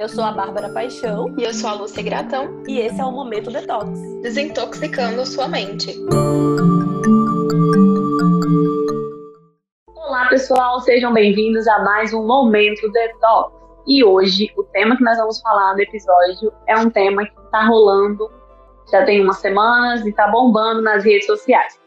Eu sou a Bárbara Paixão. E eu sou a Lúcia Gratão. E esse é o Momento Detox Desintoxicando sua mente. Olá, pessoal, sejam bem-vindos a mais um Momento Detox. E hoje, o tema que nós vamos falar no episódio é um tema que está rolando já tem umas semanas e está bombando nas redes sociais.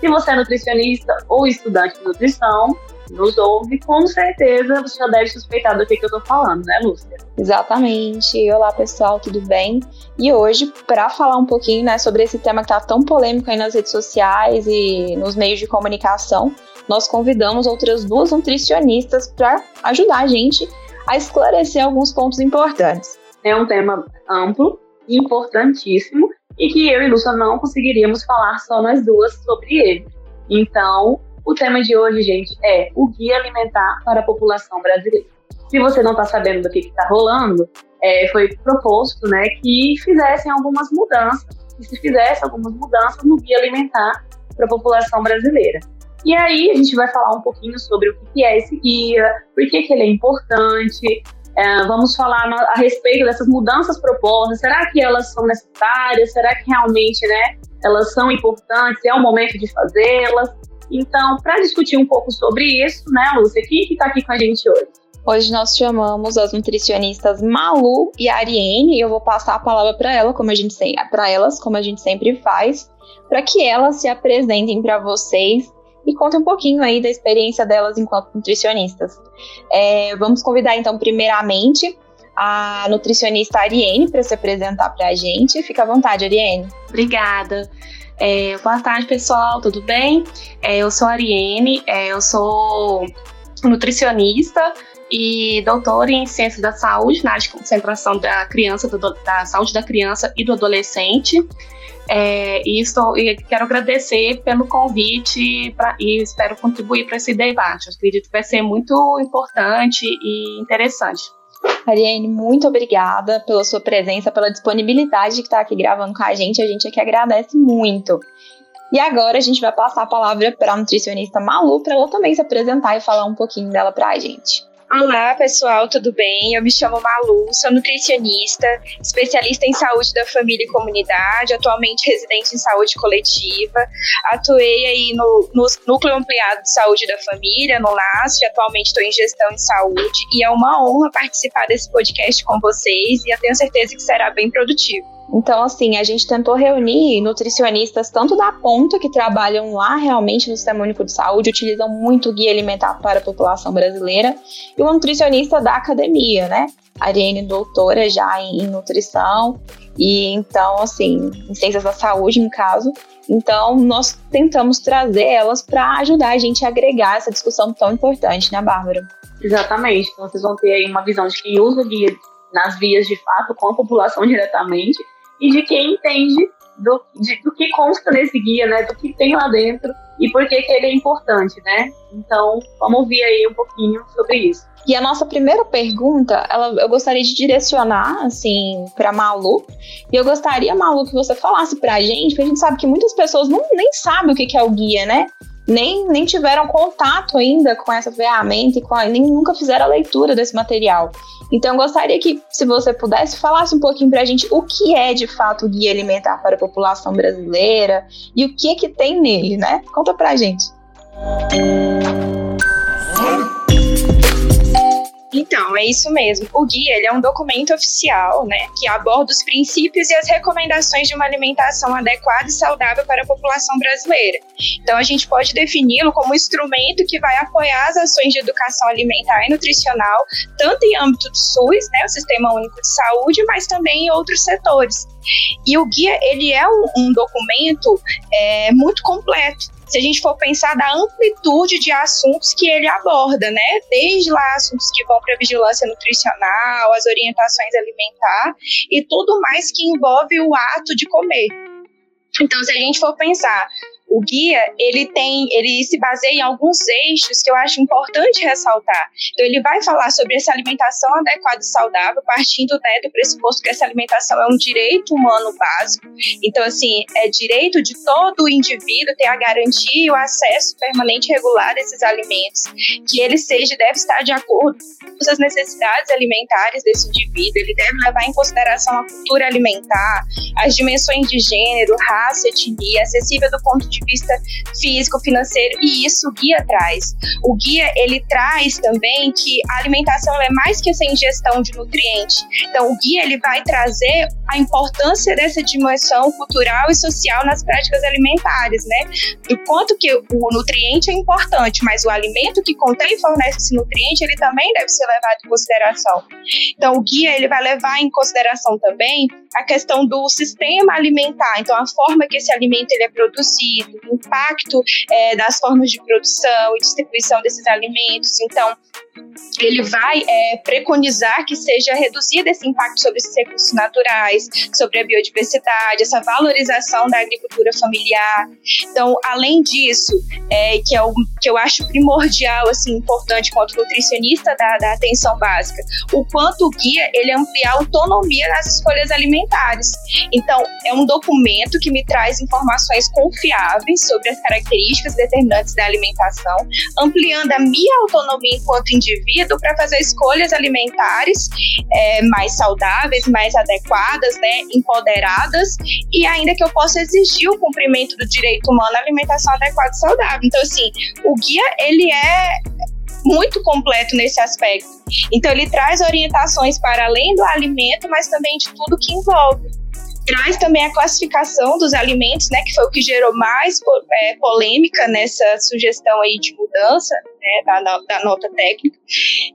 Se você é nutricionista ou estudante de nutrição, nos ouve, com certeza você já deve suspeitar do que, que eu tô falando, né, Lúcia? Exatamente. Olá, pessoal, tudo bem? E hoje, para falar um pouquinho né, sobre esse tema que tá tão polêmico aí nas redes sociais e nos meios de comunicação, nós convidamos outras duas nutricionistas para ajudar a gente a esclarecer alguns pontos importantes. É um tema amplo, importantíssimo, e que eu e Lúcia não conseguiríamos falar só nós duas sobre ele. Então, o tema de hoje, gente, é o Guia Alimentar para a População Brasileira. Se você não está sabendo do que está rolando, é, foi proposto né, que fizessem algumas mudanças, que se fizesse algumas mudanças no Guia Alimentar para a população brasileira. E aí a gente vai falar um pouquinho sobre o que é esse guia, por que, que ele é importante, é, vamos falar a respeito dessas mudanças propostas. Será que elas são necessárias? Será que realmente né, elas são importantes? É o momento de fazê-las? Então, para discutir um pouco sobre isso, né, Lúcia, quem que está aqui com a gente hoje? Hoje nós chamamos as nutricionistas Malu e Ariane e eu vou passar a palavra para ela, como a gente para elas, como a gente sempre faz, para que elas se apresentem para vocês e contem um pouquinho aí da experiência delas enquanto nutricionistas. É, vamos convidar então primeiramente a nutricionista Ariane para se apresentar para a gente. Fica à vontade, Ariane. Obrigada. É, boa tarde, pessoal, tudo bem? É, eu sou a Ariane, é, eu sou nutricionista e doutora em ciências da saúde, na área de concentração da criança, do, da saúde da criança e do adolescente. É, e, estou, e quero agradecer pelo convite pra, e espero contribuir para esse debate. Eu acredito que vai ser muito importante e interessante. Ariane, muito obrigada pela sua presença, pela disponibilidade de estar aqui gravando com a gente. A gente aqui agradece muito. E agora a gente vai passar a palavra para a nutricionista Malu, para ela também se apresentar e falar um pouquinho dela para a gente. Olá, pessoal, tudo bem? Eu me chamo Malu, sou nutricionista, especialista em saúde da família e comunidade, atualmente residente em saúde coletiva. Atuei aí no, no Núcleo Ampliado de Saúde da Família, no NASF, atualmente estou em gestão em saúde e é uma honra participar desse podcast com vocês e eu tenho certeza que será bem produtivo. Então, assim, a gente tentou reunir nutricionistas tanto da ponta, que trabalham lá realmente no Sistema Único de Saúde, utilizam muito guia alimentar para a população brasileira, e uma nutricionista da academia, né? A Ariane, doutora já em, em nutrição, e então, assim, em ciências da saúde, no caso. Então, nós tentamos trazer elas para ajudar a gente a agregar essa discussão tão importante, né, Bárbara? Exatamente. Então, vocês vão ter aí uma visão de quem usa o guia nas vias de fato, com a população diretamente, e de quem entende do, de, do que consta nesse guia, né? Do que tem lá dentro e por que, que ele é importante, né? Então, vamos ouvir aí um pouquinho sobre isso. E a nossa primeira pergunta, ela, eu gostaria de direcionar, assim, para Malu. E eu gostaria, Malu, que você falasse para a gente, porque a gente sabe que muitas pessoas não, nem sabem o que, que é o guia, né? Nem, nem tiveram contato ainda com essa ferramenta e com a, nem nunca fizeram a leitura desse material. Então, eu gostaria que, se você pudesse, falasse um pouquinho para a gente o que é de fato o Guia Alimentar para a População Brasileira e o que é que tem nele, né? Conta para a gente. Então, é isso mesmo. O guia ele é um documento oficial, né, que aborda os princípios e as recomendações de uma alimentação adequada e saudável para a população brasileira. Então, a gente pode defini-lo como um instrumento que vai apoiar as ações de educação alimentar e nutricional, tanto em âmbito do SUS, né, o Sistema Único de Saúde, mas também em outros setores. E o guia ele é um, um documento é, muito completo se a gente for pensar da amplitude de assuntos que ele aborda, né? Desde lá assuntos que vão para vigilância nutricional, as orientações alimentar e tudo mais que envolve o ato de comer. Então, se a gente for pensar o guia, ele tem, ele se baseia em alguns eixos que eu acho importante ressaltar. Então, ele vai falar sobre essa alimentação adequada e saudável, partindo né, do pressuposto que essa alimentação é um direito humano básico. Então, assim, é direito de todo indivíduo ter a garantia e o acesso permanente e regular a esses alimentos, que ele seja, deve estar de acordo com as necessidades alimentares desse indivíduo, ele deve levar em consideração a cultura alimentar, as dimensões de gênero, raça, etnia, acessível do ponto de vista físico, financeiro, e isso o guia traz. O guia, ele traz também que a alimentação é mais que essa ingestão de nutrientes. Então, o guia, ele vai trazer a importância dessa dimensão cultural e social nas práticas alimentares, né? Do quanto que o nutriente é importante, mas o alimento que contém e fornece esse nutriente, ele também deve ser levado em consideração. Então, o guia, ele vai levar em consideração também a questão do sistema alimentar, então a forma que esse alimento ele é produzido, o impacto é, das formas de produção e distribuição desses alimentos. Então, ele vai é, preconizar que seja reduzido esse impacto sobre esses recursos naturais, sobre a biodiversidade, essa valorização da agricultura familiar. Então, além disso, é, que é o que eu acho primordial, assim, importante quanto nutricionista da, da atenção básica, o quanto o guia ele amplia a autonomia nas escolhas alimentares. Então, é um documento que me traz informações confiáveis sobre as características determinantes da alimentação, ampliando a minha autonomia enquanto indivíduo para fazer escolhas alimentares é, mais saudáveis, mais adequadas, né, empoderadas, e ainda que eu possa exigir o cumprimento do direito humano à alimentação adequada e saudável. Então, assim, o guia, ele é muito completo nesse aspecto. Então, ele traz orientações para além do alimento, mas também de tudo que envolve traz também a classificação dos alimentos, né, que foi o que gerou mais é, polêmica nessa sugestão aí de mudança né, da, da, nota técnica,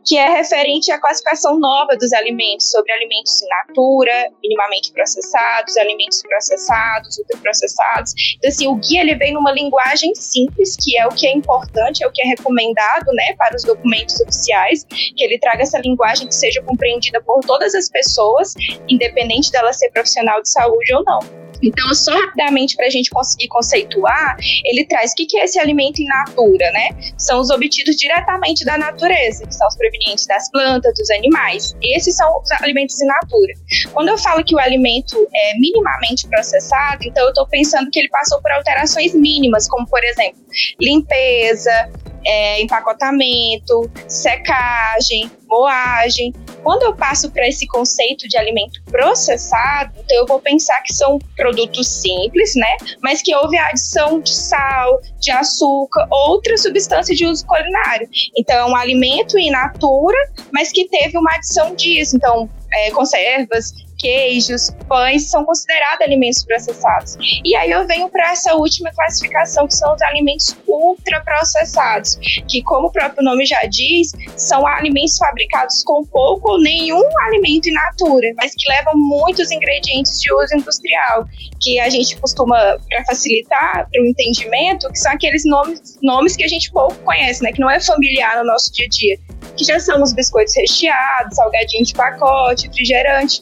que é referente à classificação nova dos alimentos, sobre alimentos in natura, minimamente processados, alimentos processados, ultraprocessados. Então, assim, o guia ele vem numa linguagem simples, que é o que é importante, é o que é recomendado, né, para os documentos oficiais, que ele traga essa linguagem que seja compreendida por todas as pessoas, independente dela ser profissional de saúde ou não. Então, só rapidamente para a gente conseguir conceituar, ele traz o que é esse alimento in natura, né? São os obtidos diretamente da natureza, que são os provenientes das plantas, dos animais. Esses são os alimentos in natura. Quando eu falo que o alimento é minimamente processado, então eu estou pensando que ele passou por alterações mínimas, como por exemplo, limpeza, é, empacotamento, secagem, moagem. Quando eu passo para esse conceito de alimento processado, então eu vou pensar que são produtos simples, né? Mas que houve a adição de sal, de açúcar, outra substância de uso culinário. Então é um alimento in natura, mas que teve uma adição disso. Então, é, conservas, queijos, pães são considerados alimentos processados. E aí eu venho para essa última classificação, que são os alimentos ultraprocessados, que, como o próprio nome já diz, são alimentos fabricados com pouco ou nenhum alimento in natura, mas que levam muitos ingredientes de uso industrial, que a gente costuma, para facilitar para o entendimento, que são aqueles nomes, nomes que a gente pouco conhece, né, que não é familiar no nosso dia a dia que já são os biscoitos recheados, salgadinho de pacote, refrigerante.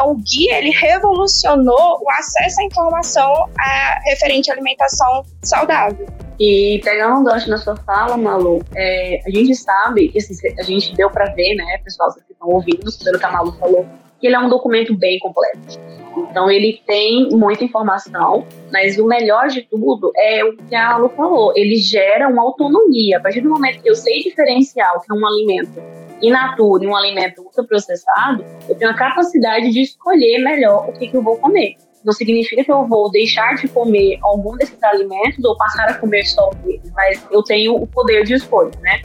O guia ele revolucionou o acesso à informação a, referente à alimentação saudável. E pegando um gancho na sua fala, Malu, é, a gente sabe, assim, a gente deu para ver, né, pessoal, vocês que estão ouvindo, pelo que a Malu falou, que ele é um documento bem completo. Então ele tem muita informação, mas o melhor de tudo é o que a Lu falou, ele gera uma autonomia. A partir do momento que eu sei diferenciar o que é um alimento in natura um alimento ultraprocessado, eu tenho a capacidade de escolher melhor o que, que eu vou comer. Não significa que eu vou deixar de comer algum desses alimentos ou passar a comer só um mas eu tenho o poder de escolha, né?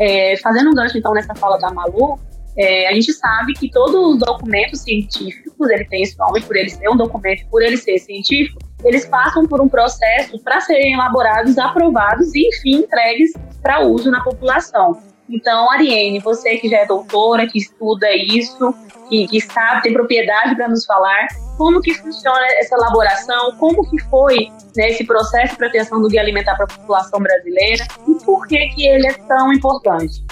É, fazendo um gancho então nessa fala da Malu, é, a gente sabe que todos os documentos científicos, ele tem esse nome por ele ser um documento, por ele ser científico, eles passam por um processo para serem elaborados, aprovados e, enfim, entregues para uso na população. Então, Ariane, você que já é doutora, que estuda isso, que, que sabe, tem propriedade para nos falar, como que funciona essa elaboração, como que foi né, esse processo de proteção do guia alimentar para a população brasileira e por que que ele é tão importante?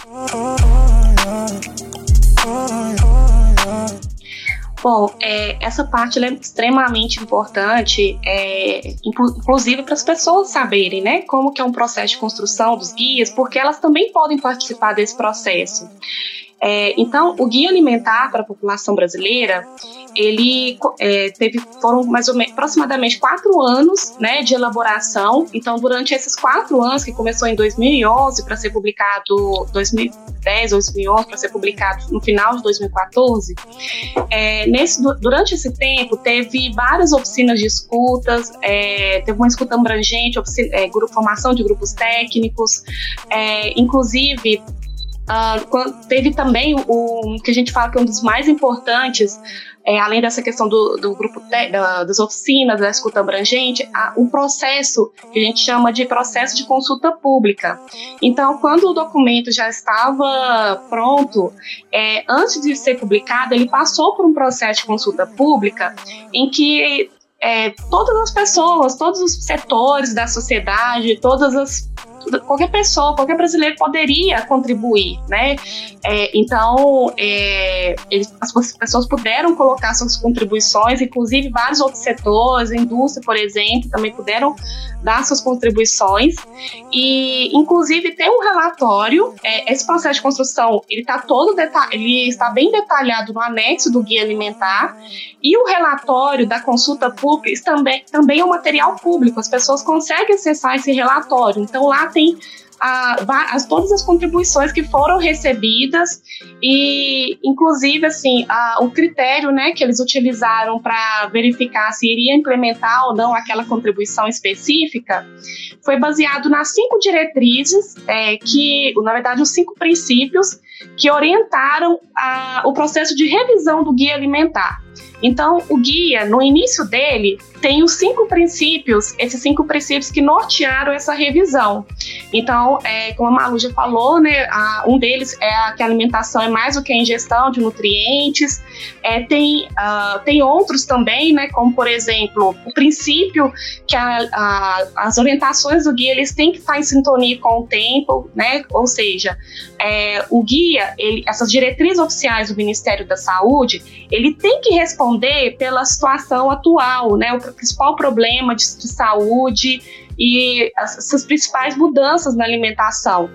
Bom, é, essa parte é extremamente importante, é, inclusive para as pessoas saberem, né, como que é um processo de construção dos guias, porque elas também podem participar desse processo. É, então, o guia alimentar para a população brasileira, ele é, teve foram mais ou menos aproximadamente quatro anos, né, de elaboração. Então, durante esses quatro anos que começou em 2011 para ser publicado 2010, 2011 para ser publicado no final de 2014, é, nesse durante esse tempo teve várias oficinas de escutas, é, teve uma escuta abrangente, oficina, é, grupo, formação de grupos técnicos, é, inclusive Uh, teve também o, que a gente fala que é um dos mais importantes, é, além dessa questão do, do grupo te, da, das oficinas, da escuta abrangente, um processo que a gente chama de processo de consulta pública. Então, quando o documento já estava pronto, é, antes de ser publicado, ele passou por um processo de consulta pública em que é, todas as pessoas, todos os setores da sociedade, todas as qualquer pessoa, qualquer brasileiro poderia contribuir, né? É, então, é, eles, as pessoas puderam colocar suas contribuições, inclusive vários outros setores, a indústria, por exemplo, também puderam dar suas contribuições e, inclusive, tem um relatório. É, esse processo de construção ele está todo ele está bem detalhado no anexo do guia alimentar e o relatório da consulta pública também também é um material público. As pessoas conseguem acessar esse relatório. Então lá tem a, as, todas as contribuições que foram recebidas e, inclusive, assim, a, o critério, né, que eles utilizaram para verificar se iria implementar ou não aquela contribuição específica foi baseado nas cinco diretrizes é, que, na verdade, os cinco princípios que orientaram a, o processo de revisão do guia alimentar. Então, o guia, no início dele, tem os cinco princípios, esses cinco princípios que nortearam essa revisão. Então, é, como a Malu já falou, né, a, um deles é a, que a alimentação é mais do que a ingestão de nutrientes. É, tem, uh, tem outros também, né, como, por exemplo, o princípio que a, as orientações do guia eles têm que estar em sintonia com o tempo, né, ou seja, é, o guia, ele, essas diretrizes oficiais do Ministério da Saúde, ele tem que responder pela situação atual, né, o principal problema de, de saúde e essas principais mudanças na alimentação.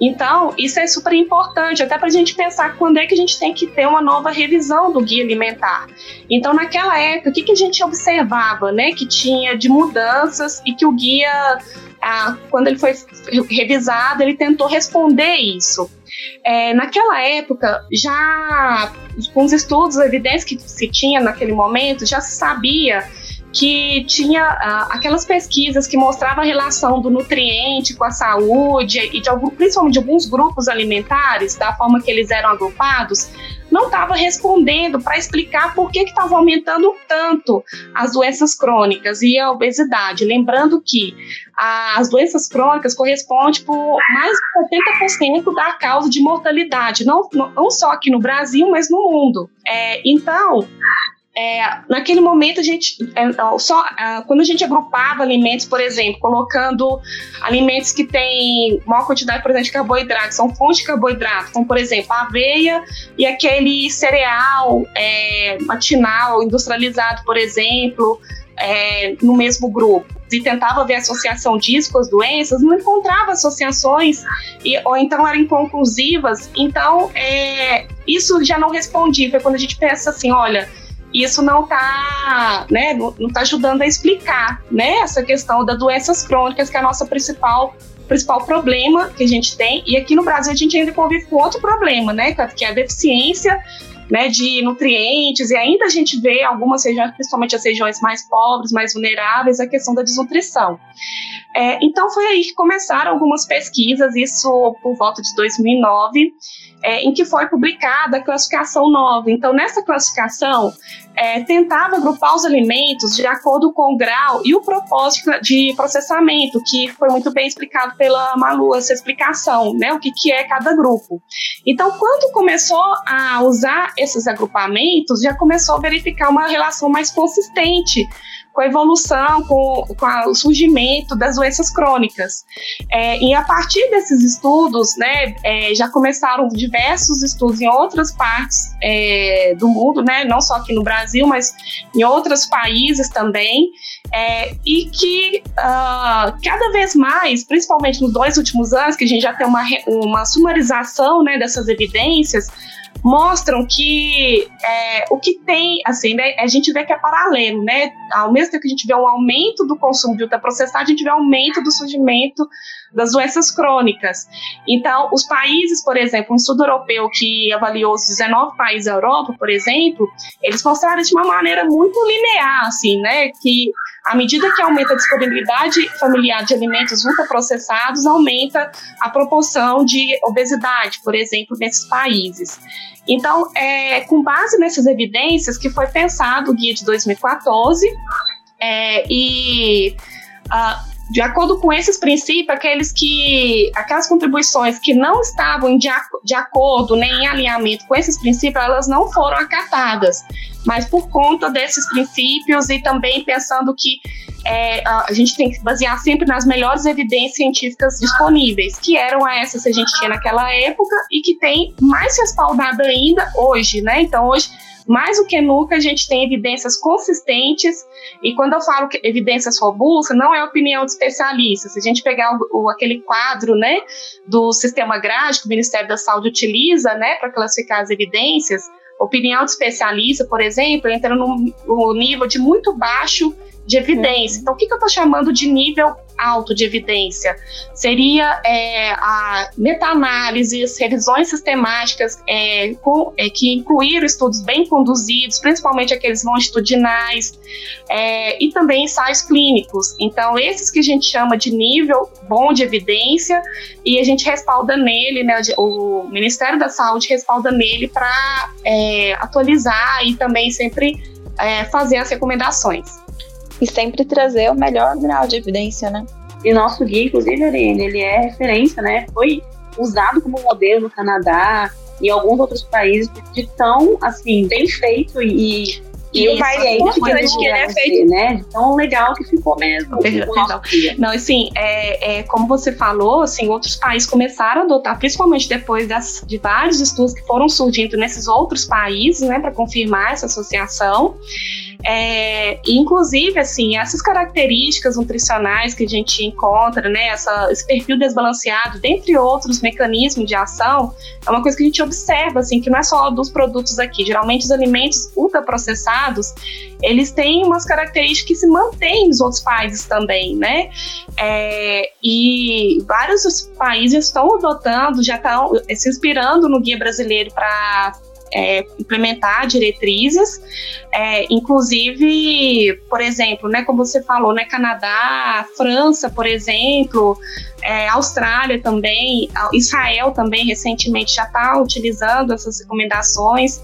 Então, isso é super importante, até para a gente pensar quando é que a gente tem que ter uma nova revisão do guia alimentar. Então, naquela época, o que, que a gente observava, né, que tinha de mudanças e que o guia, ah, quando ele foi revisado, ele tentou responder isso. É, naquela época, já com os estudos, a evidência que se tinha naquele momento, já se sabia que tinha uh, aquelas pesquisas que mostravam a relação do nutriente com a saúde e de algum, principalmente de alguns grupos alimentares, da forma que eles eram agrupados, não estava respondendo para explicar por que estava aumentando tanto as doenças crônicas e a obesidade. Lembrando que as doenças crônicas correspondem por mais de 70% da causa de mortalidade, não, não só aqui no Brasil, mas no mundo. É, então, é, naquele momento a gente é, só é, quando a gente agrupava alimentos, por exemplo, colocando alimentos que têm maior quantidade, por exemplo, de carboidrato, são fontes de carboidrato, como por exemplo a aveia e aquele cereal é, matinal industrializado, por exemplo, é, no mesmo grupo e tentava ver associação disso com as doenças, não encontrava associações e, ou então eram inconclusivas. Então, é, isso já não respondia. Foi quando a gente pensa assim, olha, isso não está né, não, tá ajudando a explicar né, essa questão das doenças crônicas, que é a nossa principal principal problema que a gente tem. E aqui no Brasil a gente ainda convive com outro problema, né, que é a deficiência né, de nutrientes, e ainda a gente vê algumas regiões, principalmente as regiões mais pobres, mais vulneráveis, a questão da desnutrição. É, então foi aí que começaram algumas pesquisas, isso por volta de 2009, é, em que foi publicada a classificação nova. Então, nessa classificação, é, tentava agrupar os alimentos de acordo com o grau e o propósito de processamento, que foi muito bem explicado pela Malu, essa explicação, né, o que, que é cada grupo. Então, quando começou a usar esses agrupamentos, já começou a verificar uma relação mais consistente com a evolução, com, com o surgimento das doenças crônicas. É, e a partir desses estudos, né, é, já começaram diversos estudos em outras partes é, do mundo, né, não só aqui no Brasil, mas em outros países também, é, e que uh, cada vez mais, principalmente nos dois últimos anos, que a gente já tem uma, uma sumarização né, dessas evidências, mostram que é, o que tem, assim, né, a gente vê que é paralelo, né? Ao mesmo tempo que a gente vê um aumento do consumo de ultraprocessado, a gente vê um aumento do surgimento das doenças crônicas. Então, os países, por exemplo, um estudo europeu que avaliou os 19 países da Europa, por exemplo, eles mostraram de uma maneira muito linear, assim, né? Que à medida que aumenta a disponibilidade familiar de alimentos ultraprocessados, aumenta a proporção de obesidade, por exemplo, nesses países. Então, é com base nessas evidências que foi pensado o guia de 2014 é, e uh, de acordo com esses princípios, aqueles que, aquelas contribuições que não estavam de, de acordo nem em alinhamento com esses princípios, elas não foram acatadas. Mas por conta desses princípios e também pensando que é, a gente tem que basear sempre nas melhores evidências científicas disponíveis, que eram essas que a gente tinha naquela época e que tem mais respaldada ainda hoje, né? Então hoje mais do que nunca a gente tem evidências consistentes, e quando eu falo que evidências robustas, não é opinião de especialistas. Se a gente pegar o, o, aquele quadro né, do sistema grade que o Ministério da Saúde utiliza né, para classificar as evidências, opinião de especialista, por exemplo, entra no nível de muito baixo de evidência. Então, o que, que eu estou chamando de nível alto de evidência? Seria é, a meta-análises, revisões sistemáticas é, com, é, que incluíram estudos bem conduzidos, principalmente aqueles longitudinais, é, e também ensaios clínicos. Então, esses que a gente chama de nível bom de evidência, e a gente respalda nele, né, o Ministério da Saúde respalda nele para é, atualizar e também sempre é, fazer as recomendações e sempre trazer o melhor grau de evidência, né? E nosso guia, inclusive, Ariane, ele é referência, né? Foi usado como modelo no Canadá e alguns outros países de tão, assim, bem feito e e, o mais importante que ele é feito. Né? Tão legal que ficou mesmo. Não, assim, é, é, como você falou, assim, outros países começaram a adotar, principalmente depois das, de vários estudos que foram surgindo nesses outros países, né, para confirmar essa associação. É, inclusive, assim, essas características nutricionais que a gente encontra, né, essa, esse perfil desbalanceado, dentre outros mecanismos de ação, é uma coisa que a gente observa, assim, que não é só dos produtos aqui. Geralmente, os alimentos ultraprocessados, eles têm umas características que se mantêm nos outros países também, né? É, e vários países estão adotando, já estão se inspirando no guia brasileiro para é, implementar diretrizes, é, inclusive, por exemplo, né, como você falou, né, Canadá, França, por exemplo, é, Austrália também, Israel também recentemente já está utilizando essas recomendações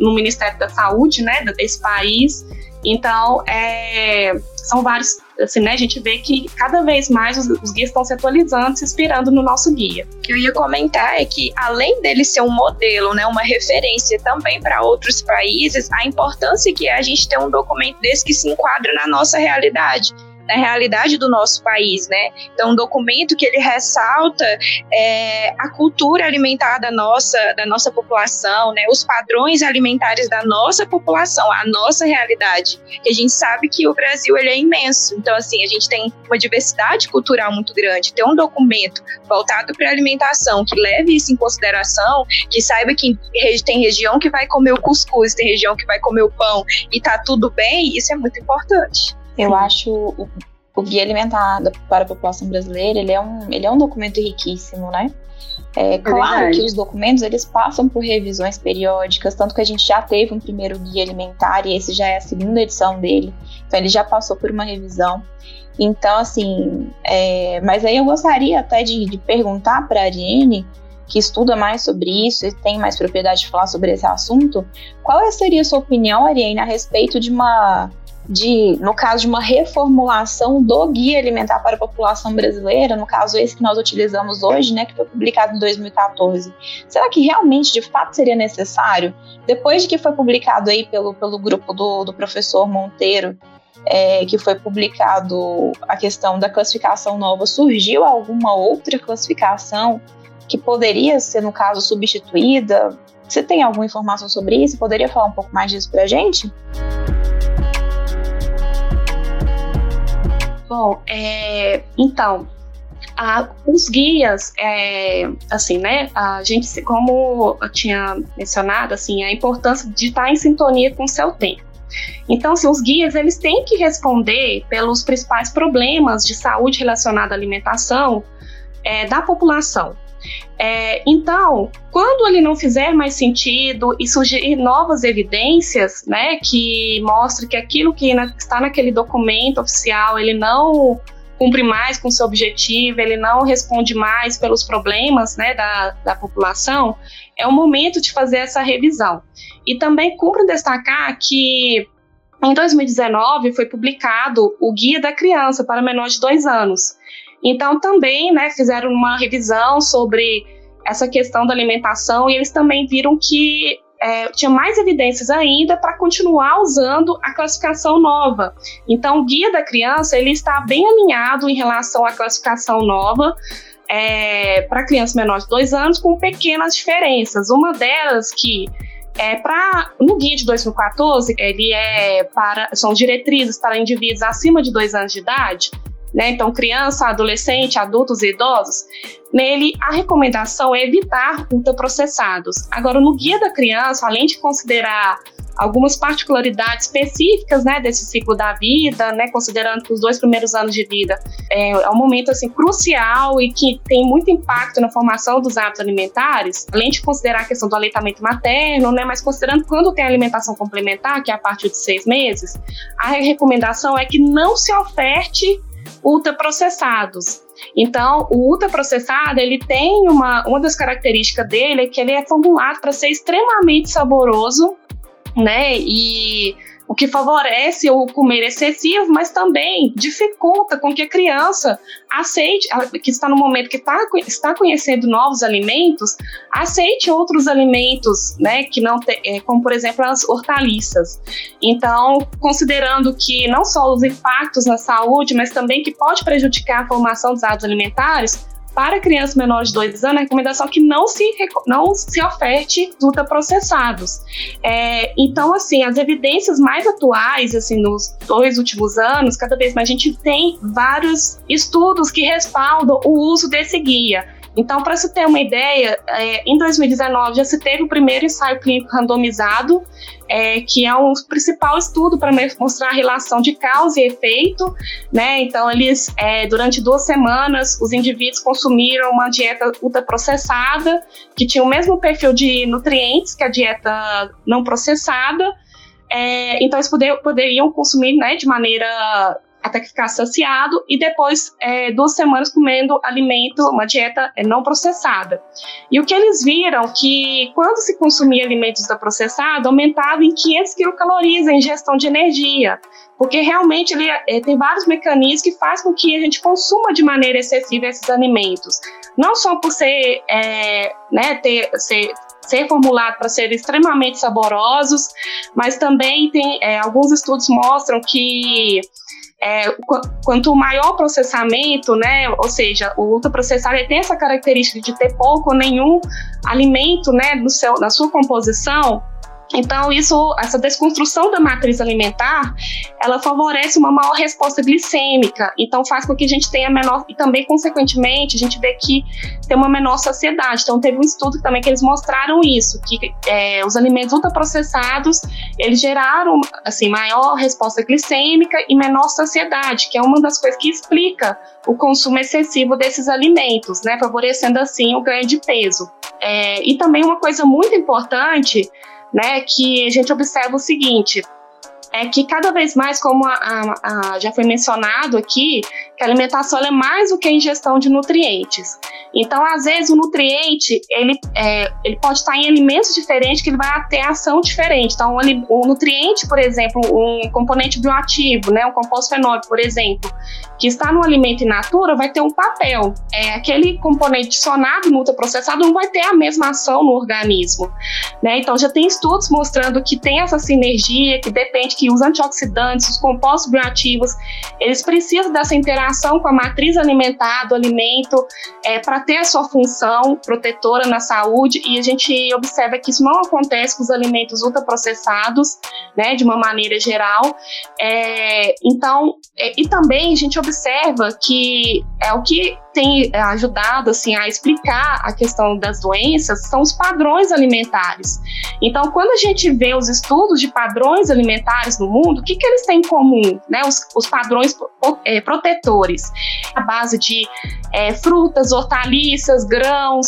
no Ministério da Saúde, né, desse país. Então, é, são vários, assim, né? A gente vê que cada vez mais os, os, guias estão se atualizando, se inspirando no nosso guia. O que eu ia comentar é que, além dele ser um modelo, né, uma referência também para outros países, a importância que é a gente ter um documento desse que se enquadra na nossa realidade na realidade do nosso país, né? Então, um documento que ele ressalta é, a cultura alimentar da nossa, da nossa população, né? Os padrões alimentares da nossa população, a nossa realidade. E a gente sabe que o Brasil ele é imenso. Então, assim, a gente tem uma diversidade cultural muito grande. Ter um documento voltado para alimentação que leve isso em consideração, que saiba que tem região que vai comer o cuscuz, tem região que vai comer o pão e tá tudo bem, isso é muito importante. Eu Sim. acho o, o Guia Alimentar para a População Brasileira, ele é um, ele é um documento riquíssimo, né? É, é claro que os documentos eles passam por revisões periódicas, tanto que a gente já teve um primeiro guia alimentar e esse já é a segunda edição dele, então ele já passou por uma revisão. Então, assim, é, mas aí eu gostaria até de, de perguntar para a Ariane, que estuda mais sobre isso e tem mais propriedade de falar sobre esse assunto, qual seria a sua opinião, Ariane, a respeito de uma de, no caso de uma reformulação do Guia Alimentar para a População Brasileira, no caso esse que nós utilizamos hoje, né, que foi publicado em 2014, será que realmente, de fato, seria necessário? Depois de que foi publicado aí pelo, pelo grupo do, do professor Monteiro, é, que foi publicado a questão da classificação nova, surgiu alguma outra classificação que poderia ser, no caso, substituída? Você tem alguma informação sobre isso? Poderia falar um pouco mais disso para a gente? Bom, é, então, a, os guias, é, assim, né, a gente, como eu tinha mencionado, assim, a importância de estar em sintonia com o seu tempo. Então, assim, os guias, eles têm que responder pelos principais problemas de saúde relacionada à alimentação é, da população. É, então, quando ele não fizer mais sentido e surgir novas evidências, né, que mostrem que aquilo que na, está naquele documento oficial ele não cumpre mais com seu objetivo, ele não responde mais pelos problemas, né, da, da população, é o momento de fazer essa revisão. E também cumpre destacar que em 2019 foi publicado o Guia da Criança para menores de dois anos. Então também, né, fizeram uma revisão sobre essa questão da alimentação e eles também viram que é, tinha mais evidências ainda para continuar usando a classificação nova. Então, o guia da criança ele está bem alinhado em relação à classificação nova é, para crianças menores de dois anos, com pequenas diferenças. Uma delas que é para no guia de 2014 ele é para são diretrizes para indivíduos acima de dois anos de idade né? Então, criança, adolescente, adultos e idosos, nele a recomendação é evitar ultraprocessados. Agora, no guia da criança, além de considerar algumas particularidades específicas, né, desse ciclo da vida, né, considerando que os dois primeiros anos de vida é, é, um momento assim crucial e que tem muito impacto na formação dos hábitos alimentares, além de considerar a questão do aleitamento materno, né, mas considerando quando tem alimentação complementar, que é a partir de seis meses, a recomendação é que não se oferte ultraprocessados. Então, o ultraprocessado, ele tem uma, uma das características dele é que ele é formulado para ser extremamente saboroso, né? E o que favorece o comer excessivo, mas também dificulta com que a criança aceite, que está no momento que tá, está conhecendo novos alimentos, aceite outros alimentos, né, que não tem, é, como por exemplo as hortaliças. Então, considerando que não só os impactos na saúde, mas também que pode prejudicar a formação dos hábitos alimentares, para crianças menores de 2 anos, a recomendação é que não se, não se oferte ultraprocessados. É, então, assim, as evidências mais atuais, assim, nos dois últimos anos, cada vez mais a gente tem vários estudos que respaldam o uso desse guia. Então, para se ter uma ideia, é, em 2019 já se teve o primeiro ensaio clínico randomizado, é, que é um principal estudo para mostrar a relação de causa e efeito. Né? Então, eles, é, durante duas semanas, os indivíduos consumiram uma dieta ultraprocessada, que tinha o mesmo perfil de nutrientes que a dieta não processada. É, então, eles poder, poderiam consumir né, de maneira até que ficar saciado e depois é, duas semanas comendo alimento, uma dieta é, não processada. E o que eles viram que quando se consumia alimentos não processados, aumentava em 500 quilocalorias a ingestão de energia, porque realmente ele é, tem vários mecanismos que faz com que a gente consuma de maneira excessiva esses alimentos. Não só por ser, é, né, ter, ser ser formulado para ser extremamente saborosos, mas também tem é, alguns estudos mostram que é, quanto maior o processamento, né, ou seja, o ultraprocessado tem essa característica de ter pouco ou nenhum alimento, né, no seu, na sua composição, então, isso, essa desconstrução da matriz alimentar, ela favorece uma maior resposta glicêmica. Então, faz com que a gente tenha menor e também, consequentemente, a gente vê que tem uma menor saciedade. Então, teve um estudo também que eles mostraram isso, que é, os alimentos ultraprocessados eles geraram assim maior resposta glicêmica e menor saciedade, que é uma das coisas que explica o consumo excessivo desses alimentos, né, favorecendo assim o ganho de peso. É, e também uma coisa muito importante né, que a gente observa o seguinte, é que cada vez mais, como a, a, a, já foi mencionado aqui, que a alimentação é mais do que a ingestão de nutrientes. Então, às vezes, o nutriente ele, é, ele pode estar em alimentos diferentes que ele vai ter ação diferente. Então, o, nutriente, por exemplo, um componente bioativo, né, um composto fenólico, por exemplo, que está no alimento in natura, vai ter um papel. É, aquele componente adicionado no não vai ter a mesma ação no organismo. Né? Então, já tem estudos mostrando que tem essa sinergia, que depende que os antioxidantes, os compostos bioativos, eles precisam dessa interação com a matriz alimentar do alimento é, para ter a sua função protetora na saúde e a gente observa que isso não acontece com os alimentos ultraprocessados, né, de uma maneira geral. É, então, é, e também a gente observa que é o que tem é, ajudado assim a explicar a questão das doenças são os padrões alimentares. Então, quando a gente vê os estudos de padrões alimentares no mundo, o que, que eles têm em comum? Né? Os, os padrões é, protetores, a base de é, frutas, hortaliças, grãos,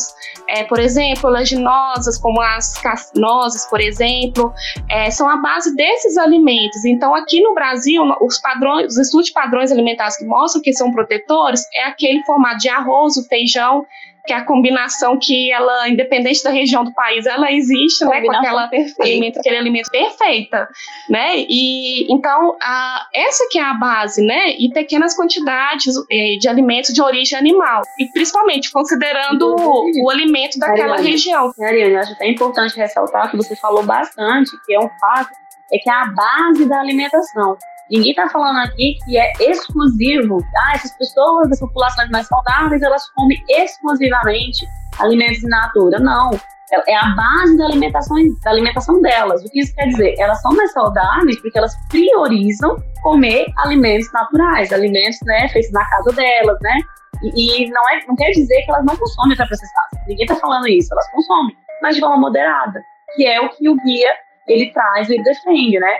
é, por exemplo, leginosas, como as nozes, por exemplo, é, são a base desses alimentos. Então, aqui no Brasil, os padrões, os estudos de padrões alimentares que mostram que são protetores é aquele formato de arroz, o feijão, que é a combinação que ela, independente da região do país, ela existe, né, com aquela alimento, aquele alimento perfeita, né? E então a, essa que é a base, né? E pequenas quantidades eh, de alimentos de origem animal e principalmente considerando o, o alimento daquela Ariane, região. Ariane, acho até importante ressaltar que você falou bastante, que é um fato, é que é a base da alimentação. Ninguém está falando aqui que é exclusivo. Ah, essas pessoas das populações mais saudáveis, elas comem exclusivamente alimentos in natura. Não. É, é a base da alimentação, da alimentação delas. O que isso quer dizer? Elas são mais saudáveis porque elas priorizam comer alimentos naturais, alimentos né, feitos na casa delas, né? E, e não, é, não quer dizer que elas não consomem ultraprocessados. Ninguém está falando isso. Elas consomem, mas de forma moderada, que é o que o guia ele traz e defende, né?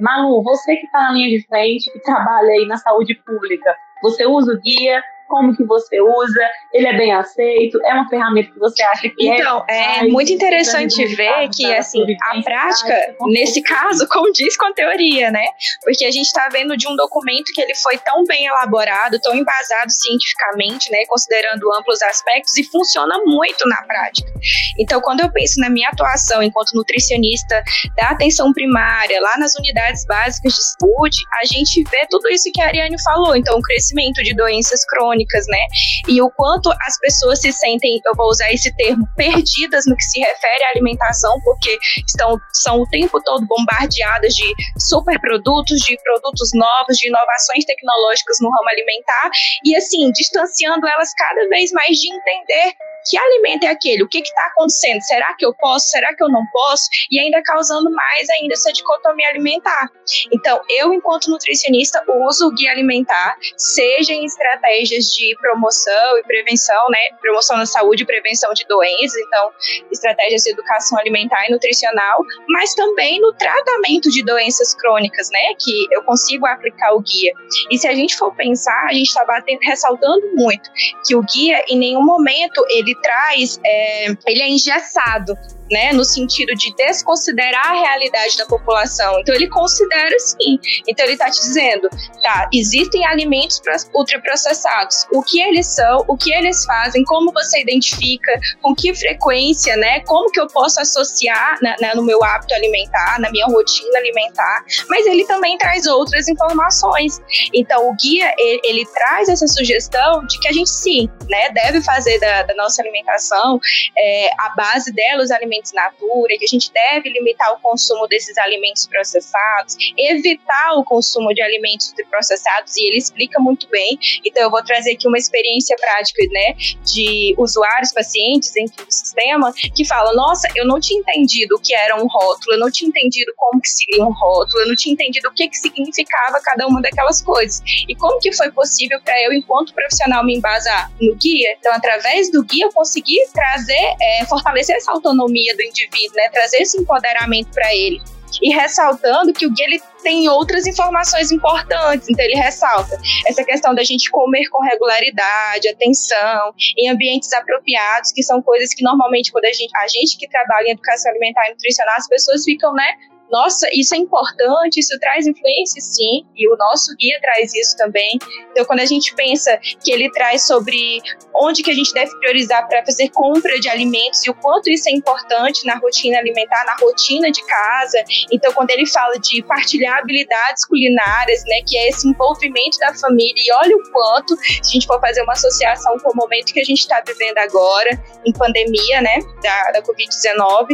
Malu, você que está na linha de frente, que trabalha aí na saúde pública, você usa o guia? Como que você usa, ele é bem aceito, é uma ferramenta que você acha que então, é. Então, é muito interessante ver que, assim, a prática, nesse caso, condiz com a teoria, né? Porque a gente está vendo de um documento que ele foi tão bem elaborado, tão embasado cientificamente, né? Considerando amplos aspectos e funciona muito na prática. Então, quando eu penso na minha atuação enquanto nutricionista da atenção primária, lá nas unidades básicas de saúde, a gente vê tudo isso que a Ariane falou. Então, o crescimento de doenças crônicas, né? E o quanto as pessoas se sentem, eu vou usar esse termo, perdidas no que se refere à alimentação, porque estão são o tempo todo bombardeadas de superprodutos, de produtos novos, de inovações tecnológicas no ramo alimentar, e assim, distanciando elas cada vez mais de entender que alimento é aquele? O que está acontecendo? Será que eu posso? Será que eu não posso? E ainda causando mais ainda essa dicotomia alimentar. Então, eu, enquanto nutricionista, uso o guia alimentar, seja em estratégias de promoção e prevenção, né? Promoção da saúde e prevenção de doenças, então, estratégias de educação alimentar e nutricional, mas também no tratamento de doenças crônicas, né? Que eu consigo aplicar o guia. E se a gente for pensar, a gente está ressaltando muito que o guia, em nenhum momento, ele traz, é, ele é engessado né, no sentido de desconsiderar a realidade da população. Então ele considera sim. Então ele está te dizendo, tá, existem alimentos ultraprocessados. O que eles são, o que eles fazem, como você identifica, com que frequência, né? Como que eu posso associar na, na, no meu hábito alimentar, na minha rotina alimentar. Mas ele também traz outras informações. Então o guia ele, ele traz essa sugestão de que a gente sim, né, deve fazer da, da nossa alimentação é, a base dela os alimentos alimentos natura, que a gente deve limitar o consumo desses alimentos processados, evitar o consumo de alimentos processados, e ele explica muito bem. Então, eu vou trazer aqui uma experiência prática, né, de usuários, pacientes, enfim, do sistema, que falam: nossa, eu não tinha entendido o que era um rótulo, eu não tinha entendido como que se lia um rótulo, eu não tinha entendido o que, que significava cada uma daquelas coisas. E como que foi possível para eu, enquanto profissional, me embasar no guia? Então, através do guia, eu consegui trazer, é, fortalecer essa autonomia autonomia do indivíduo, né? Trazer esse empoderamento para ele. E ressaltando que o guia ele tem outras informações importantes. Então, ele ressalta essa questão da gente comer com regularidade, atenção, em ambientes apropriados, que são coisas que normalmente, quando a gente, a gente que trabalha em educação alimentar e nutricional, as pessoas ficam, né? Nossa, isso é importante, isso traz influência, sim, e o nosso guia traz isso também. Então, quando a gente pensa que ele traz sobre onde que a gente deve priorizar para fazer compra de alimentos e o quanto isso é importante na rotina alimentar, na rotina de casa. Então, quando ele fala de partilhar habilidades culinárias, né, que é esse envolvimento da família, e olha o quanto, se a gente for fazer uma associação com o momento que a gente está vivendo agora, em pandemia, né, da, da Covid-19,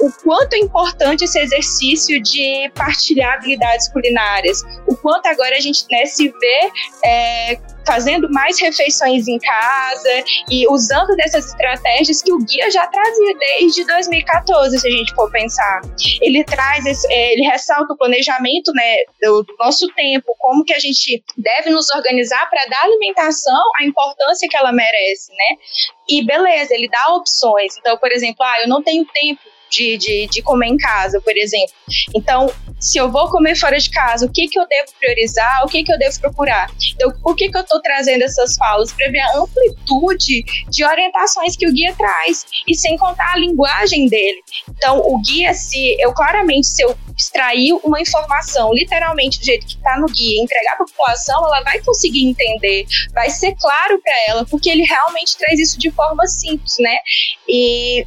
o quanto é importante esse exercício de partilhar habilidades culinárias, o quanto agora a gente né, se vê é, fazendo mais refeições em casa e usando dessas estratégias que o guia já trazia desde 2014, se a gente for pensar. Ele traz, é, ele ressalta o planejamento né, do, do nosso tempo, como que a gente deve nos organizar para dar alimentação a importância que ela merece, né? E beleza, ele dá opções. Então, por exemplo, ah, eu não tenho tempo de, de, de comer em casa, por exemplo. Então, se eu vou comer fora de casa, o que, que eu devo priorizar, o que, que eu devo procurar. Então, por que, que eu estou trazendo essas falas? Para ver a amplitude de orientações que o guia traz, e sem contar a linguagem dele. Então, o guia, se eu claramente, se eu extrair uma informação, literalmente do jeito que está no guia, entregar para a população, ela vai conseguir entender, vai ser claro para ela, porque ele realmente traz isso de forma simples, né? E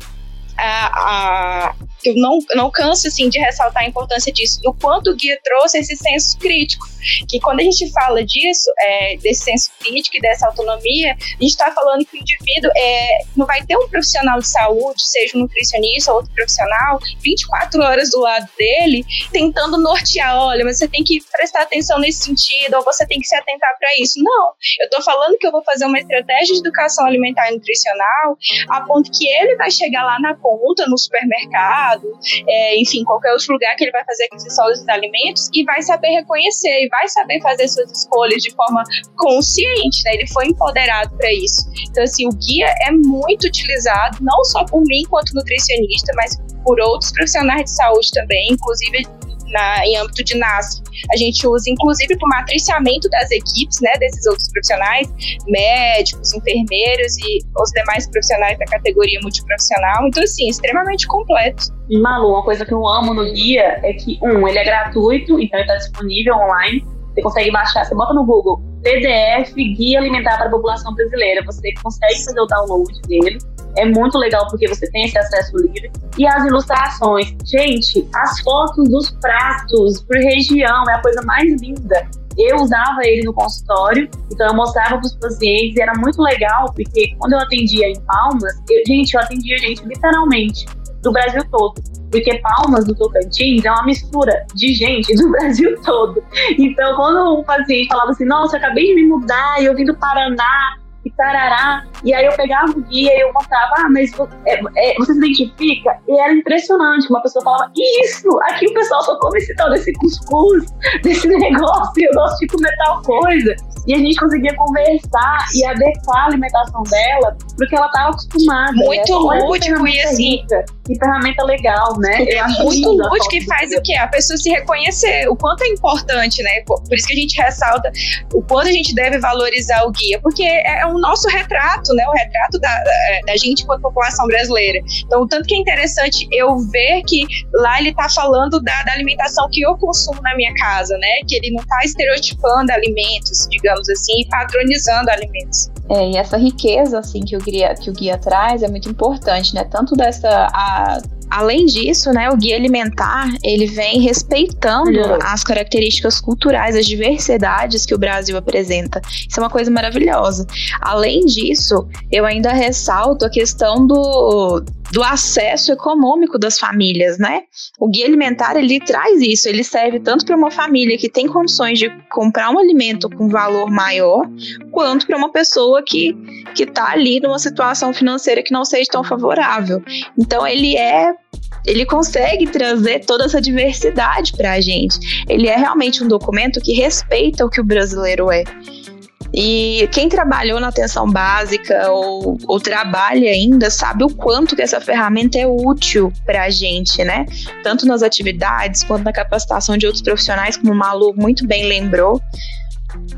a, a, eu não, não canso assim, de ressaltar a importância disso, do quanto o guia trouxe esse senso crítico. Que quando a gente fala disso, é, desse senso crítico e dessa autonomia, a gente está falando que o indivíduo é, não vai ter um profissional de saúde, seja um nutricionista ou outro profissional, 24 horas do lado dele, tentando nortear: olha, mas você tem que prestar atenção nesse sentido, ou você tem que se atentar para isso. Não, eu estou falando que eu vou fazer uma estratégia de educação alimentar e nutricional a ponto que ele vai chegar lá na ponta, no supermercado mercado, é, enfim, qualquer outro lugar que ele vai fazer aquisição desses alimentos e vai saber reconhecer e vai saber fazer suas escolhas de forma consciente, né? Ele foi empoderado para isso. Então, assim, o guia é muito utilizado, não só por mim quanto nutricionista, mas por outros profissionais de saúde também, inclusive na, em âmbito de NASF. A gente usa, inclusive, para o matriciamento das equipes, né, desses outros profissionais, médicos, enfermeiros e os demais profissionais da categoria multiprofissional. Então, assim, extremamente completo. Malu, uma coisa que eu amo no guia é que, um, ele é gratuito, então ele está disponível online. Você consegue baixar, você bota no Google PDF Guia Alimentar para a População Brasileira. Você consegue fazer o download dele é muito legal porque você tem esse acesso livre. E as ilustrações. Gente, as fotos dos pratos por região é a coisa mais linda. Eu usava ele no consultório, então eu mostrava para os pacientes e era muito legal porque quando eu atendia em Palmas, eu, gente, eu atendia gente literalmente do Brasil todo. Porque Palmas do Tocantins é uma mistura de gente do Brasil todo. Então, quando um paciente falava assim, nossa, acabei de me mudar eu vim do Paraná, e tarará. E aí eu pegava o guia e eu mostrava, ah, mas é, é, você se identifica? E era impressionante, uma pessoa falava, isso, aqui o pessoal só come esse tal desse cuscuz, desse negócio, eu gosto de comer tal coisa. E a gente conseguia conversar e adequar a alimentação dela porque ela estava acostumada. Muito lúdico e assim. Rica, que ferramenta legal, né? É muito lúdico e faz o quê? A pessoa se reconhecer, o quanto é importante, né? Por isso que a gente ressalta o quanto a gente deve valorizar o guia, porque é o nosso retrato, né? O retrato da, da gente enquanto população brasileira. Então, tanto que é interessante eu ver que lá ele está falando da, da alimentação que eu consumo na minha casa, né? Que ele não está estereotipando alimentos, digamos digamos assim, e padronizando alimentos. É, e essa riqueza assim que o guia, que o guia traz é muito importante, né? Tanto dessa a, Além disso, né, o guia alimentar ele vem respeitando uhum. as características culturais, as diversidades que o Brasil apresenta. Isso é uma coisa maravilhosa. Além disso, eu ainda ressalto a questão do, do acesso econômico das famílias, né? O guia alimentar ele traz isso, ele serve tanto para uma família que tem condições de comprar um alimento com valor maior, quanto para uma pessoa que que está ali numa situação financeira que não seja tão favorável. Então ele é ele consegue trazer toda essa diversidade para a gente. Ele é realmente um documento que respeita o que o brasileiro é. E quem trabalhou na atenção básica ou, ou trabalha ainda sabe o quanto que essa ferramenta é útil para a gente, né? Tanto nas atividades quanto na capacitação de outros profissionais, como o Malu muito bem lembrou.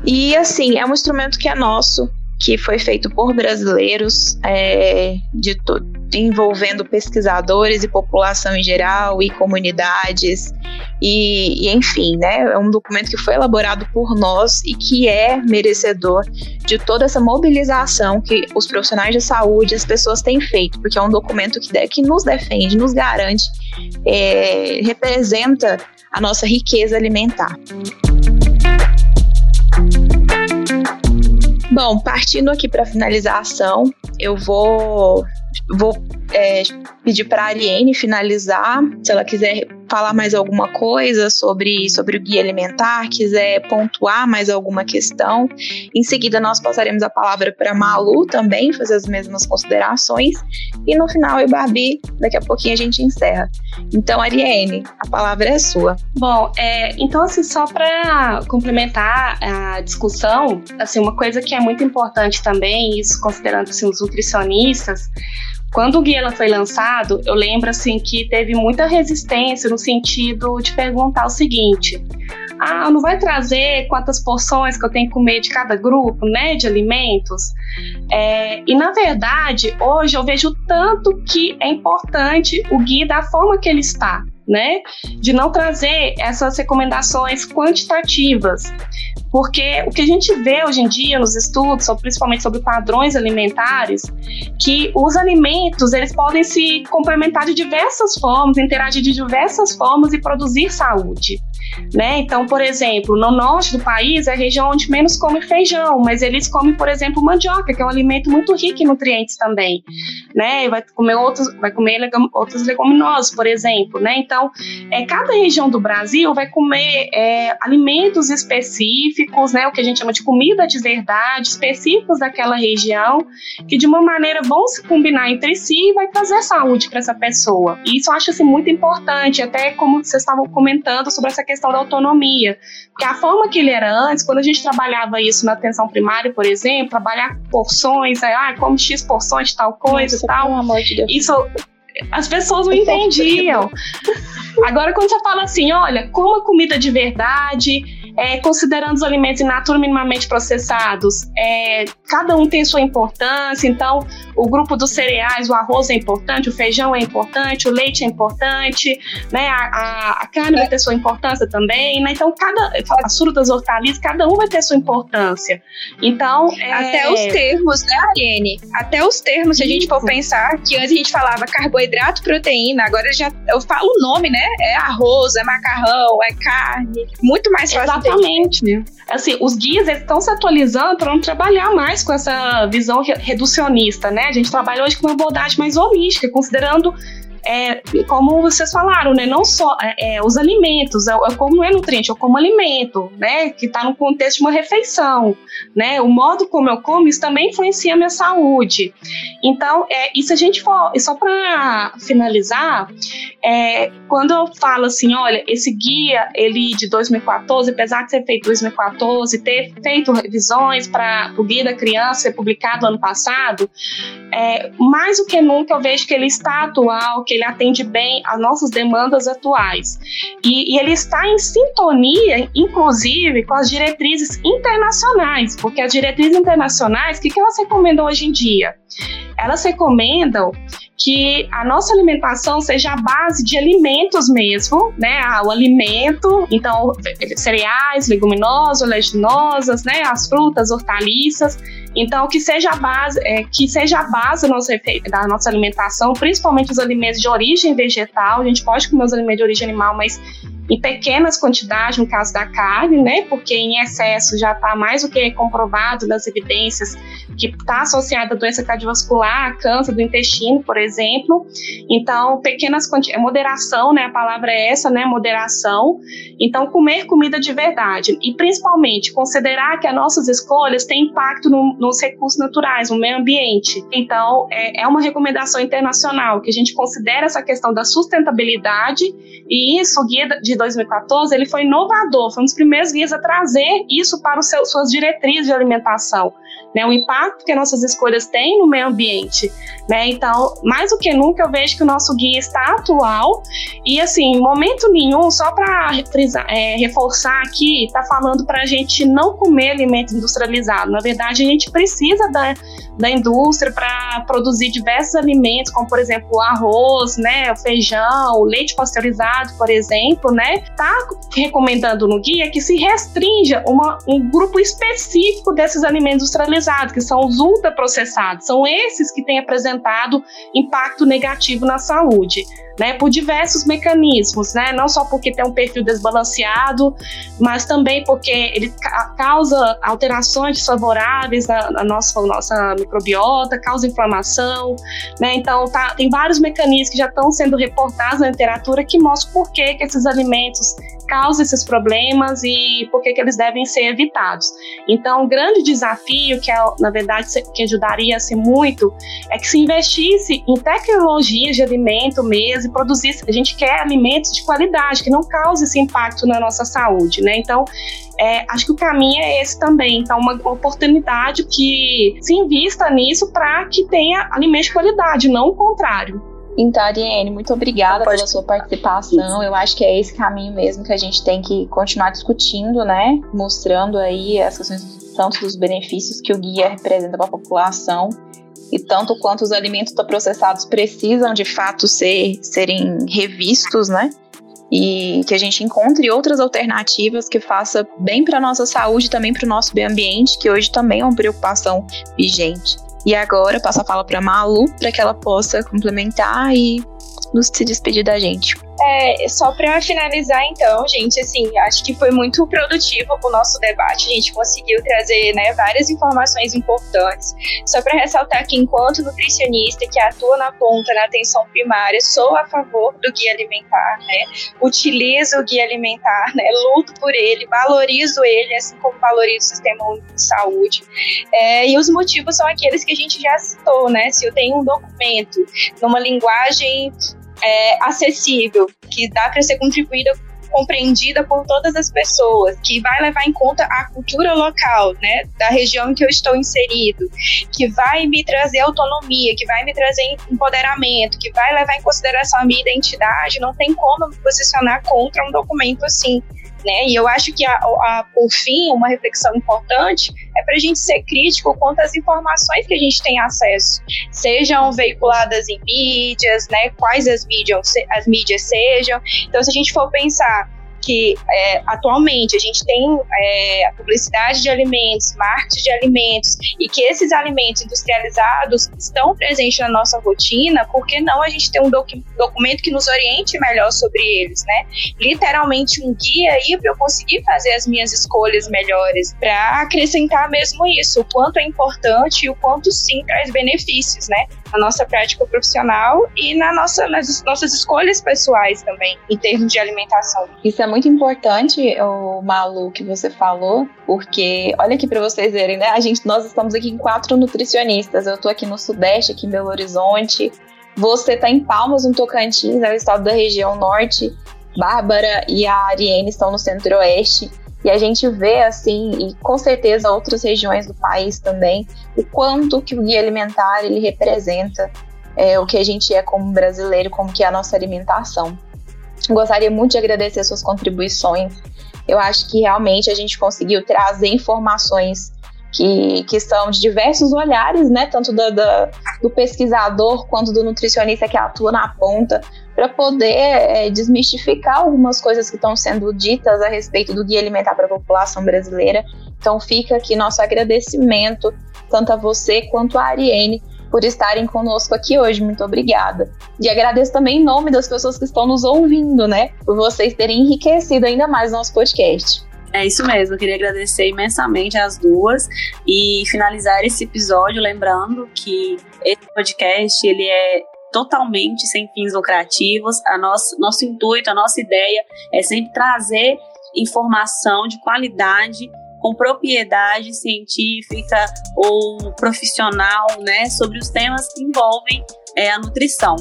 E assim, é um instrumento que é nosso, que foi feito por brasileiros, é, de envolvendo pesquisadores e população em geral e comunidades. E, e, enfim, né, é um documento que foi elaborado por nós e que é merecedor de toda essa mobilização que os profissionais de saúde, as pessoas têm feito, porque é um documento que, que nos defende, nos garante, é, representa a nossa riqueza alimentar. Bom, partindo aqui para finalização, eu vou vou é, pedir para a Ariane finalizar, se ela quiser falar mais alguma coisa sobre, sobre o guia alimentar, quiser pontuar mais alguma questão. Em seguida, nós passaremos a palavra para Malu também, fazer as mesmas considerações. E no final, eu Babi, daqui a pouquinho a gente encerra. Então, Ariane, a palavra é sua. Bom, é, então, assim, só para complementar a discussão, assim, uma coisa que é muito importante também, isso considerando assim, os nutricionistas, quando o guia foi lançado, eu lembro assim que teve muita resistência no sentido de perguntar o seguinte: ah, não vai trazer quantas porções que eu tenho que comer de cada grupo, né, de alimentos? É, e na verdade, hoje eu vejo tanto que é importante o guia da forma que ele está né? De não trazer essas recomendações quantitativas. Porque o que a gente vê hoje em dia nos estudos, principalmente sobre padrões alimentares, que os alimentos eles podem se complementar de diversas formas, interagir de diversas formas e produzir saúde. Né? Então, por exemplo, no norte do país é a região onde menos come feijão, mas eles comem, por exemplo, mandioca, que é um alimento muito rico em nutrientes também, né? Vai comer outros, vai comer legum, outros leguminosas, por exemplo, né? Então, é, cada região do Brasil vai comer é, alimentos específicos, né? O que a gente chama de comida de verdade, específicos daquela região, que de uma maneira vão se combinar entre si e vai trazer saúde para essa pessoa. E isso eu acho assim, muito importante, até como vocês estavam comentando sobre essa questão da autonomia. Porque a forma que ele era antes, quando a gente trabalhava isso na atenção primária, por exemplo, trabalhar porções, aí, ah, come X porções de tal coisa e tal. Pelo amor de Deus. Isso as pessoas não entendiam. Agora, quando você fala assim, olha, coma comida de verdade, é, considerando os alimentos in natura minimamente processados, é, cada um tem sua importância, então o grupo dos cereais, o arroz é importante, o feijão é importante, o leite é importante, né, a, a, a carne vai ter sua importância também, né, então cada, as frutas, hortaliças, cada um vai ter sua importância. Então, é... Até os termos, né, Ariane? Até os termos, se a gente for pensar, que antes a gente falava carboidrato, proteína, agora já, eu falo o nome, né, é arroz, é macarrão, é carne, muito mais fácil Exatamente. Assim, os guias estão se atualizando para não trabalhar mais com essa visão reducionista, né? A gente trabalha hoje com uma abordagem mais holística, considerando é, como vocês falaram, né? Não só é, é, os alimentos, é, é como é nutriente, é como alimento, né? Que está no contexto de uma refeição, né? O modo como eu como, isso também influencia a minha saúde. Então, é, e se a gente for, e só para finalizar, é, quando eu falo assim, olha, esse guia, ele de 2014, apesar de ser feito em 2014, ter feito revisões para o guia da criança ser publicado ano passado, é, mais do que nunca eu vejo que ele está atual, que ele atende bem às nossas demandas atuais. E, e ele está em sintonia, inclusive, com as diretrizes internacionais, porque as diretrizes internacionais, o que, que elas recomendam hoje em dia? Elas recomendam que a nossa alimentação seja a base de alimentos mesmo, né? Ah, o alimento, então cereais, leguminosos, oleaginosas, né? As frutas, hortaliças. Então que seja a base, é, que seja a base da nossa, da nossa alimentação, principalmente os alimentos de origem vegetal. A gente pode comer os alimentos de origem animal, mas em pequenas quantidades, no caso da carne, né? Porque em excesso já está mais do que comprovado nas evidências que está associada a doença cardiovascular, câncer do intestino, por exemplo. Então, pequenas quantidades, moderação, né? A palavra é essa, né? Moderação. Então, comer comida de verdade e principalmente considerar que as nossas escolhas têm impacto no, nos recursos naturais, no meio ambiente. Então, é, é uma recomendação internacional que a gente considera essa questão da sustentabilidade e isso, guia de 2014, ele foi inovador, foi um dos primeiros guias a trazer isso para os seus, suas diretrizes de alimentação, né, o impacto que nossas escolhas têm no meio ambiente, Né? Então, mais do que nunca, eu vejo que o nosso guia está atual e, assim, momento nenhum, só para é, reforçar aqui, está falando para a gente não comer alimento industrializado. Na verdade, a gente precisa da, da indústria para produzir diversos alimentos, como, por exemplo, o arroz, né, o feijão, o leite pasteurizado, por exemplo, né? Tá recomendando no guia que se restrinja uma, um grupo específico desses alimentos industrializados, que são os ultraprocessados. São esses que têm apresentado impacto negativo na saúde né, por diversos mecanismos, né, não só porque tem um perfil desbalanceado, mas também porque ele ca causa alterações desfavoráveis na, na, nossa, nossa microbiota, causa inflamação, né, então tá, tem vários mecanismos que já estão sendo reportados na literatura que mostram por que, que esses alimentos causam esses problemas e por que, que eles devem ser evitados. Então, um grande desafio, que é, na verdade que ajudaria-se muito, é que se investisse em tecnologias de alimento mesmo, e produzir, a gente quer alimentos de qualidade, que não cause esse impacto na nossa saúde, né? Então, é, acho que o caminho é esse também. Então, uma oportunidade que se invista nisso para que tenha alimentos de qualidade, não o contrário. Então, Ariane, muito obrigada pela sua participação. Eu acho que é esse caminho mesmo que a gente tem que continuar discutindo, né? Mostrando aí essas tanto dos benefícios que o guia representa para a população e tanto quanto os alimentos processados precisam de fato ser, serem revistos, né? E que a gente encontre outras alternativas que faça bem para nossa saúde e também para o nosso meio ambiente, que hoje também é uma preocupação vigente. E agora passo a fala para Malu para que ela possa complementar e nos se despedir da gente. É, só para finalizar, então, gente, assim, acho que foi muito produtivo o nosso debate. A gente conseguiu trazer né, várias informações importantes. Só para ressaltar que, enquanto nutricionista que atua na ponta na atenção primária, sou a favor do guia alimentar, né? Utilizo o guia alimentar, né? Luto por ele, valorizo ele, assim como valorizo o sistema único de saúde. É, e os motivos são aqueles que a gente já citou, né? Se eu tenho um documento numa linguagem é, acessível, que dá para ser contribuída compreendida por todas as pessoas, que vai levar em conta a cultura local, né, da região em que eu estou inserido, que vai me trazer autonomia, que vai me trazer empoderamento, que vai levar em consideração a minha identidade, não tem como me posicionar contra um documento assim. Né? E eu acho que, a, a, por fim, uma reflexão importante é para a gente ser crítico quanto às informações que a gente tem acesso, sejam veiculadas em mídias, né? quais as mídias, as mídias sejam. Então, se a gente for pensar que é, atualmente a gente tem é, a publicidade de alimentos, marketing de alimentos, e que esses alimentos industrializados estão presentes na nossa rotina, por que não a gente ter um docu documento que nos oriente melhor sobre eles, né? Literalmente um guia aí para eu conseguir fazer as minhas escolhas melhores, para acrescentar mesmo isso, o quanto é importante e o quanto sim traz benefícios, né? Na nossa prática profissional e na nossa, nas nossas escolhas pessoais também, em termos de alimentação. Isso é muito importante o Malu que você falou, porque olha aqui para vocês verem, né? A gente, nós estamos aqui em quatro nutricionistas. Eu tô aqui no Sudeste, aqui em Belo Horizonte. Você tá em Palmas, no Tocantins, é o estado da região norte. Bárbara e a Ariane estão no Centro-Oeste. E a gente vê, assim, e com certeza outras regiões do país também, o quanto que o guia alimentar ele representa é, o que a gente é como brasileiro, como que é a nossa alimentação. Gostaria muito de agradecer suas contribuições. Eu acho que realmente a gente conseguiu trazer informações que, que são de diversos olhares, né? Tanto do, do pesquisador quanto do nutricionista que atua na ponta, para poder é, desmistificar algumas coisas que estão sendo ditas a respeito do guia alimentar para a população brasileira. Então fica aqui nosso agradecimento, tanto a você quanto a Ariane, por estarem conosco aqui hoje. Muito obrigada. E agradeço também em nome das pessoas que estão nos ouvindo, né? Por vocês terem enriquecido ainda mais nosso podcast. É isso mesmo, eu queria agradecer imensamente as duas e finalizar esse episódio lembrando que esse podcast ele é totalmente sem fins lucrativos. A nosso, nosso intuito, a nossa ideia é sempre trazer informação de qualidade com propriedade científica ou profissional, né, sobre os temas que envolvem é, a nutrição.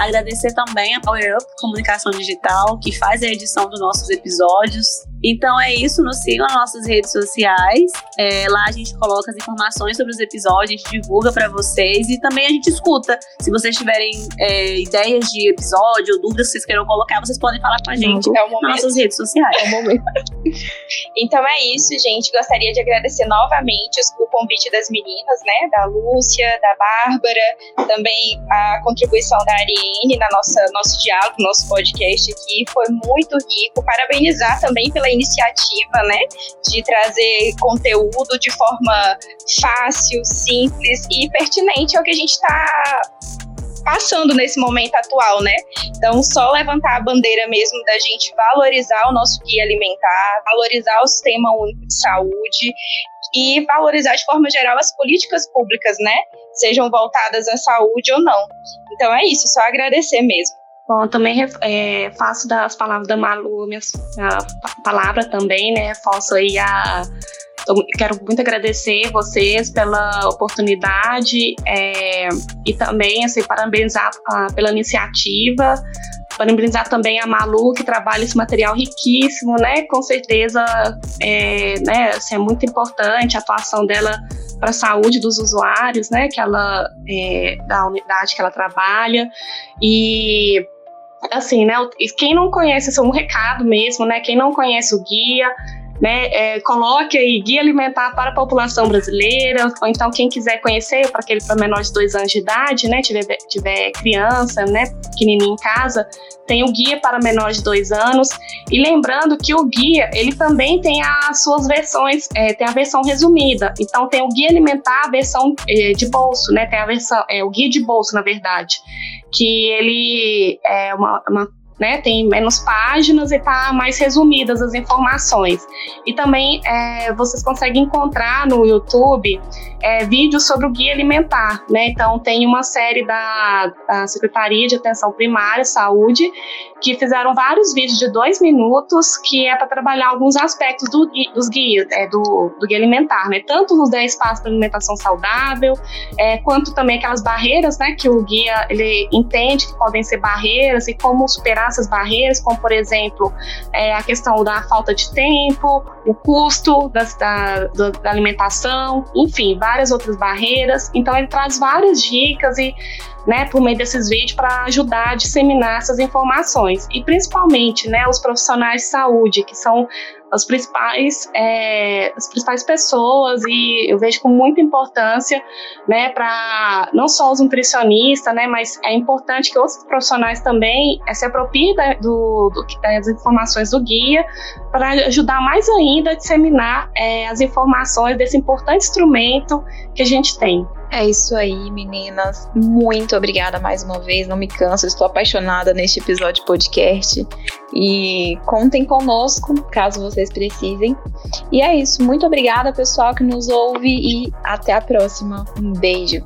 Agradecer também a Power Up Comunicação Digital, que faz a edição dos nossos episódios. Então é isso, nos sigam nas nossas redes sociais. É, lá a gente coloca as informações sobre os episódios, a gente divulga para vocês e também a gente escuta. Se vocês tiverem é, ideias de episódio ou dúvidas que vocês queiram colocar, vocês podem falar com a gente é nas nossas redes sociais. É o momento. então é isso, gente. Gostaria de agradecer novamente o convite das meninas, né? Da Lúcia, da Bárbara, também a contribuição da Ariane na nossa nosso diálogo, nosso podcast aqui. Foi muito rico. Parabenizar também pela iniciativa, né, de trazer conteúdo de forma fácil, simples e pertinente ao que a gente está passando nesse momento atual, né? Então, só levantar a bandeira mesmo da gente valorizar o nosso guia alimentar, valorizar o sistema único de saúde e valorizar de forma geral as políticas públicas, né? Sejam voltadas à saúde ou não. Então é isso, só agradecer mesmo. Bom, também é, faço das palavras da Malu minha, palavra também, né? Faço aí a. Quero muito agradecer vocês pela oportunidade é, e também assim, parabenizar a, pela iniciativa, parabenizar também a Malu, que trabalha esse material riquíssimo, né? Com certeza é, né, assim, é muito importante a atuação dela para a saúde dos usuários, né? Que ela é, da unidade que ela trabalha e assim, né? Quem não conhece, isso é um recado mesmo, né? Quem não conhece o guia, né? É, coloque aí guia alimentar para a população brasileira, ou então quem quiser conhecer, para aquele para menor de dois anos de idade, né? Tiver, tiver criança, né? Pequenininho em casa, tem o guia para menores de dois anos. E lembrando que o guia, ele também tem as suas versões, é, tem a versão resumida. Então tem o guia alimentar, a versão é, de bolso, né? Tem a versão, é o guia de bolso, na verdade que ele é uma, uma né, tem menos páginas e tá mais resumidas as informações. E também é, vocês conseguem encontrar no YouTube é, vídeos sobre o guia alimentar, né? Então tem uma série da, da Secretaria de Atenção Primária Saúde que fizeram vários vídeos de dois minutos que é para trabalhar alguns aspectos do, dos guias, é, do, do guia alimentar, né? Tanto os 10 passos para alimentação saudável, é, quanto também aquelas barreiras, né? Que o guia ele entende que podem ser barreiras e como superar essas barreiras, como por exemplo é, a questão da falta de tempo, o custo das, da, da alimentação, enfim, várias outras barreiras. Então ele traz várias dicas e né, por meio desses vídeos para ajudar a disseminar essas informações e principalmente, né, os profissionais de saúde que são as principais, é, as principais pessoas e eu vejo com muita importância, né, para não só os nutricionistas, né, mas é importante que outros profissionais também é, se apropriem da, do, do, das informações do guia para ajudar mais ainda a disseminar é, as informações desse importante instrumento que a gente tem. É isso aí, meninas. Muito obrigada mais uma vez. Não me canso, estou apaixonada neste episódio podcast. E contem conosco, caso vocês precisem. E é isso. Muito obrigada, pessoal que nos ouve, e até a próxima. Um beijo.